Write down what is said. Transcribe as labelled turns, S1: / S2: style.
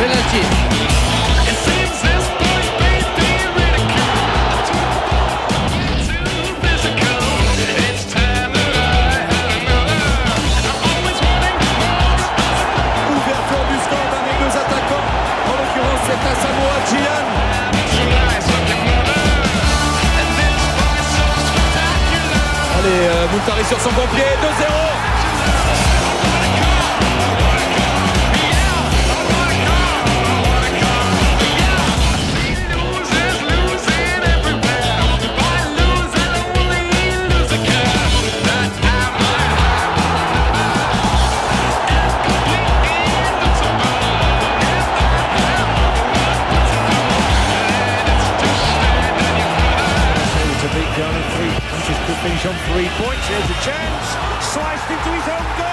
S1: Penalty.
S2: Ouverture du score des deux attaquants. En l'occurrence, c'est Asamoah Gyan. Allez, euh, Moutari sur son pompier, 2-0.
S3: Just could finish on three points. Here's a chance. Sliced into his own goal.